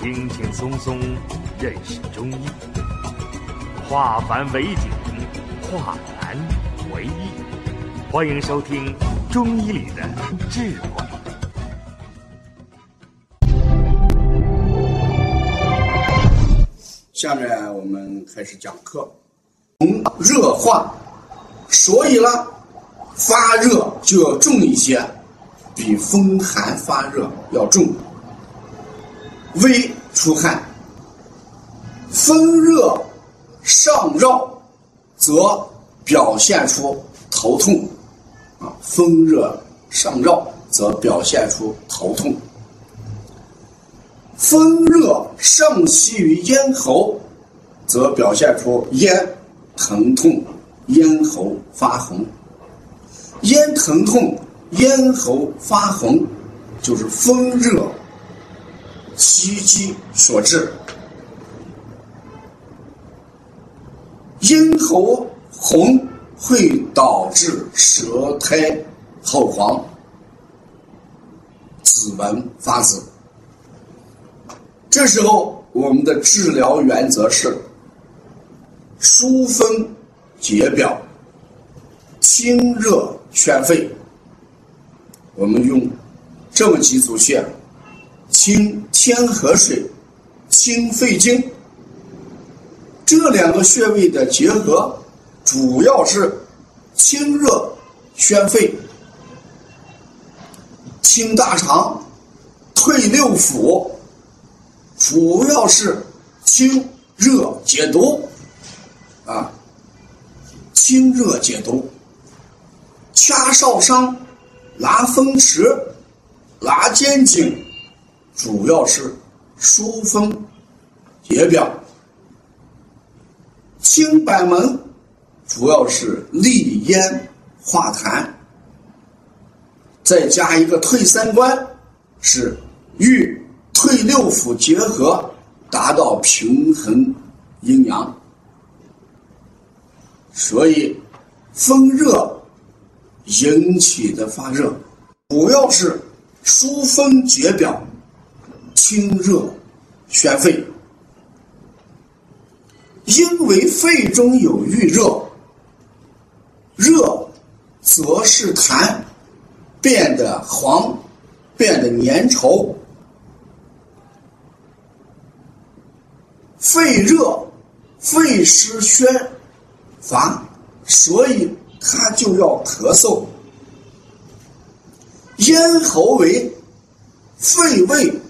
轻轻松松认识中医，化繁为简，化难为易。欢迎收听《中医里的智慧》。下面我们开始讲课。从热化，所以呢，发热就要重一些，比风寒发热要重。微出汗，风热上绕，则表现出头痛。啊，风热上绕，则表现出头痛。风热上袭于咽喉，则表现出咽疼痛、咽喉发红。咽疼痛、咽喉发红，就是风热袭击所致。咽喉红会导致舌苔厚黄、指纹发紫。这时候，我们的治疗原则是疏风解表、清热宣肺。我们用这么几组穴：清天河水、清肺经。这两个穴位的结合，主要是清热宣肺、清大肠、退六腑。主要是清热解毒，啊，清热解毒，掐少商、拉风池、拉肩颈，主要是疏风解表；清板门，主要是利咽化痰，再加一个退三关，是与。退六腑结合，达到平衡阴阳。所以，风热引起的发热，主要是疏风解表、清热宣肺。因为肺中有郁热，热则是痰变得黄，变得粘稠。肺热，肺湿宣乏，所以他就要咳嗽。咽喉为肺胃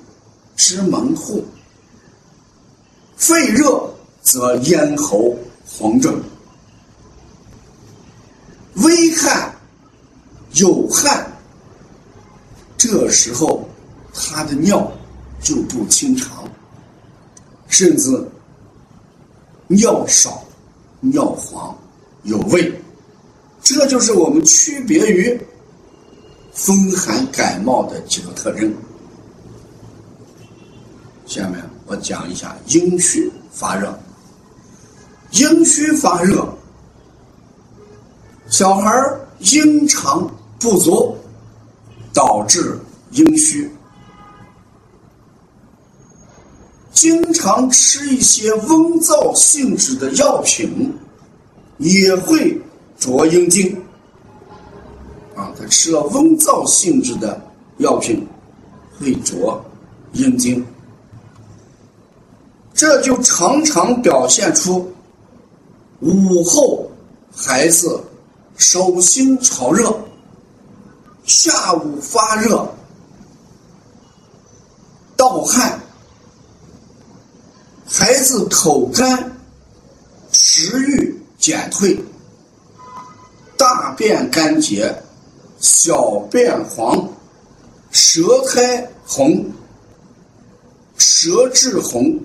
之门户，肺热则咽喉红肿，微汗有汗，这时候他的尿就不清长。甚至尿少、尿黄、有味，这就是我们区别于风寒感冒的几个特征。下面我讲一下阴虚发热。阴虚发热，小孩阴长不足，导致阴虚。经常吃一些温燥性质的药品，也会浊阴经。啊，他吃了温燥性质的药品，会浊阴经。这就常常表现出午后孩子手心潮热，下午发热，盗汗。孩子口干，食欲减退，大便干结，小便黄，舌苔红，舌质红，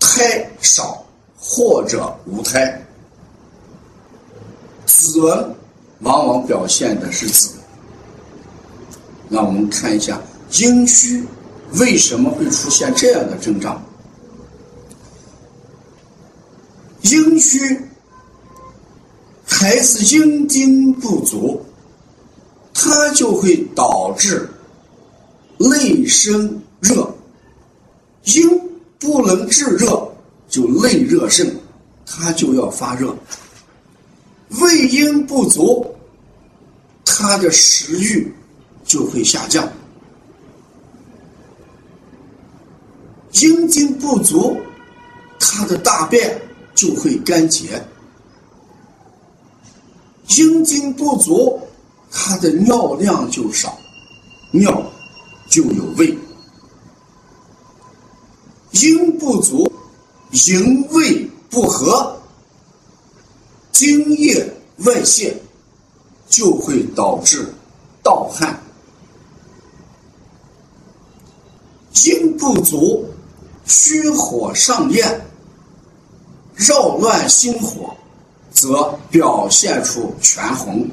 胎少或者无胎，子纹往往表现的是子。那我们看一下阴虚为什么会出现这样的症状？阴虚，孩子阴精不足，它就会导致内生热。阴不能制热，就内热盛，它就要发热。胃阴不足，它的食欲就会下降。阴精不足，它的大便就会干结；阴精不足，它的尿量就少，尿就有味。阴不足，营卫不和，精液外泄，就会导致盗汗。阴不足。虚火上炎，扰乱心火，则表现出全红。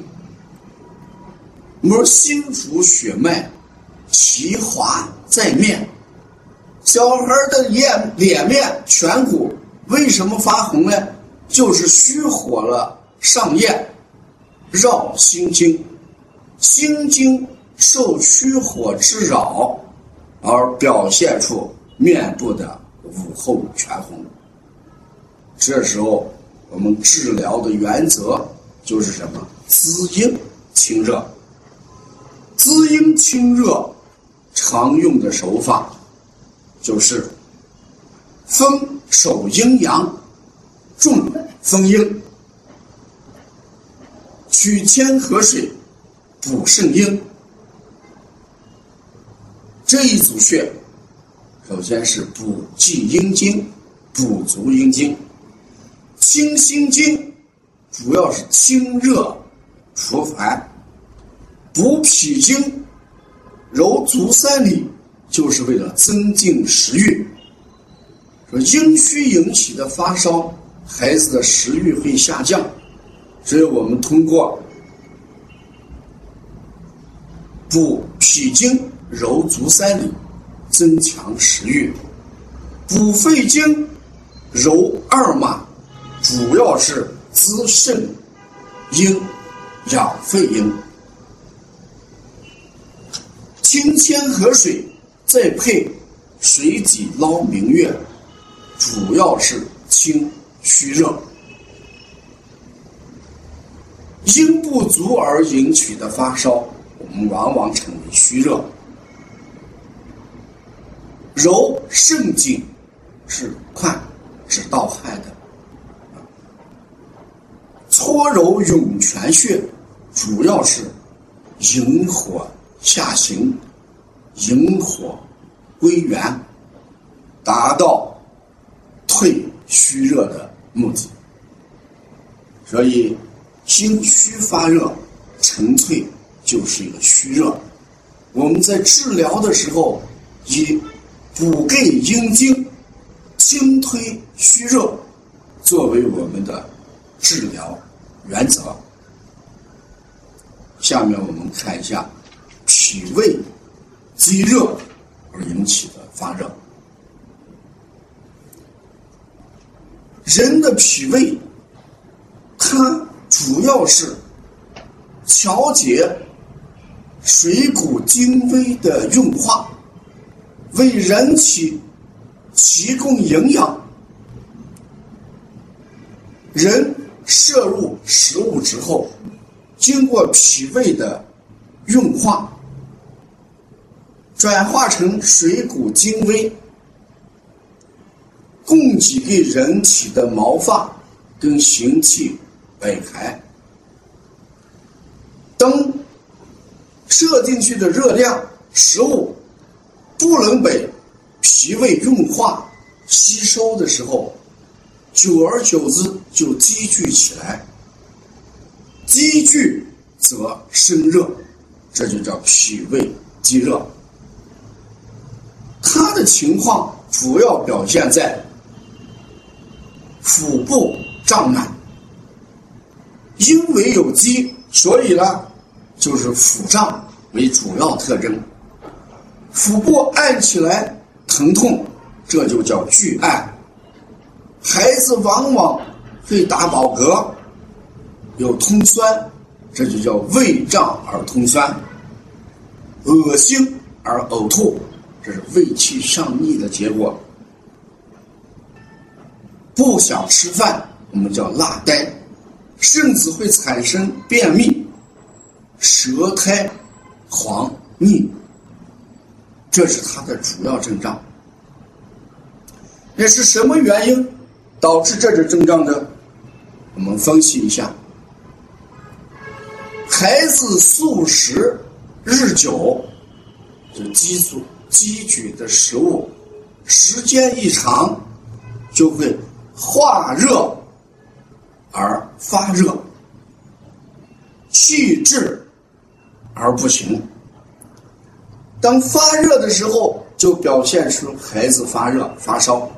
而心主血脉，其华在面。小孩的脸脸面颧骨为什么发红呢？就是虚火了上炎，绕心经，心经受虚火之扰，而表现出。面部的午后全红，这时候我们治疗的原则就是什么？滋阴清热。滋阴清热常用的手法就是风守阴阳，重风阴，取天河水补肾阴，这一组穴。首先是补气阴经，补足阴经，清心经，主要是清热除烦；补脾经，揉足三里，就是为了增进食欲。说阴虚引起的发烧，孩子的食欲会下降，所以我们通过补脾经，揉足三里。增强食欲，补肺经，揉二马，主要是滋肾阴，养肺阴。清千河水，再配水己捞明月，主要是清虚热。阴不足而引起的发烧，我们往往称为虚热。揉肾经是快治盗汗的，搓揉涌泉穴，主要是引火下行，引火归元，达到退虚热的目的。所以心虚发热，纯粹就是一个虚热。我们在治疗的时候以。补肾阴经，清推虚热，作为我们的治疗原则。下面我们看一下脾胃积热而引起的发热。人的脾胃，它主要是调节水谷精微的运化。为人体提供营养，人摄入食物之后，经过脾胃的运化，转化成水谷精微，供给给人体的毛发跟形体百骸，等摄进去的热量食物。不能被脾胃运化吸收的时候，久而久之就积聚起来，积聚则生热，这就叫脾胃积热。他的情况主要表现在腹部胀满，因为有积，所以呢，就是腹胀为主要特征。腹部按起来疼痛，这就叫巨按。孩子往往会打饱嗝，有通酸，这就叫胃胀而通酸。恶心而呕吐，这是胃气上逆的结果。不想吃饭，我们叫辣呆，甚至会产生便秘、舌苔黄腻，这是它的主要症状。那是什么原因导致这种症状的？我们分析一下。孩子素食日久，就积素积聚的食物，时间一长，就会化热而发热，气滞而不行。当发热的时候，就表现出孩子发热、发烧。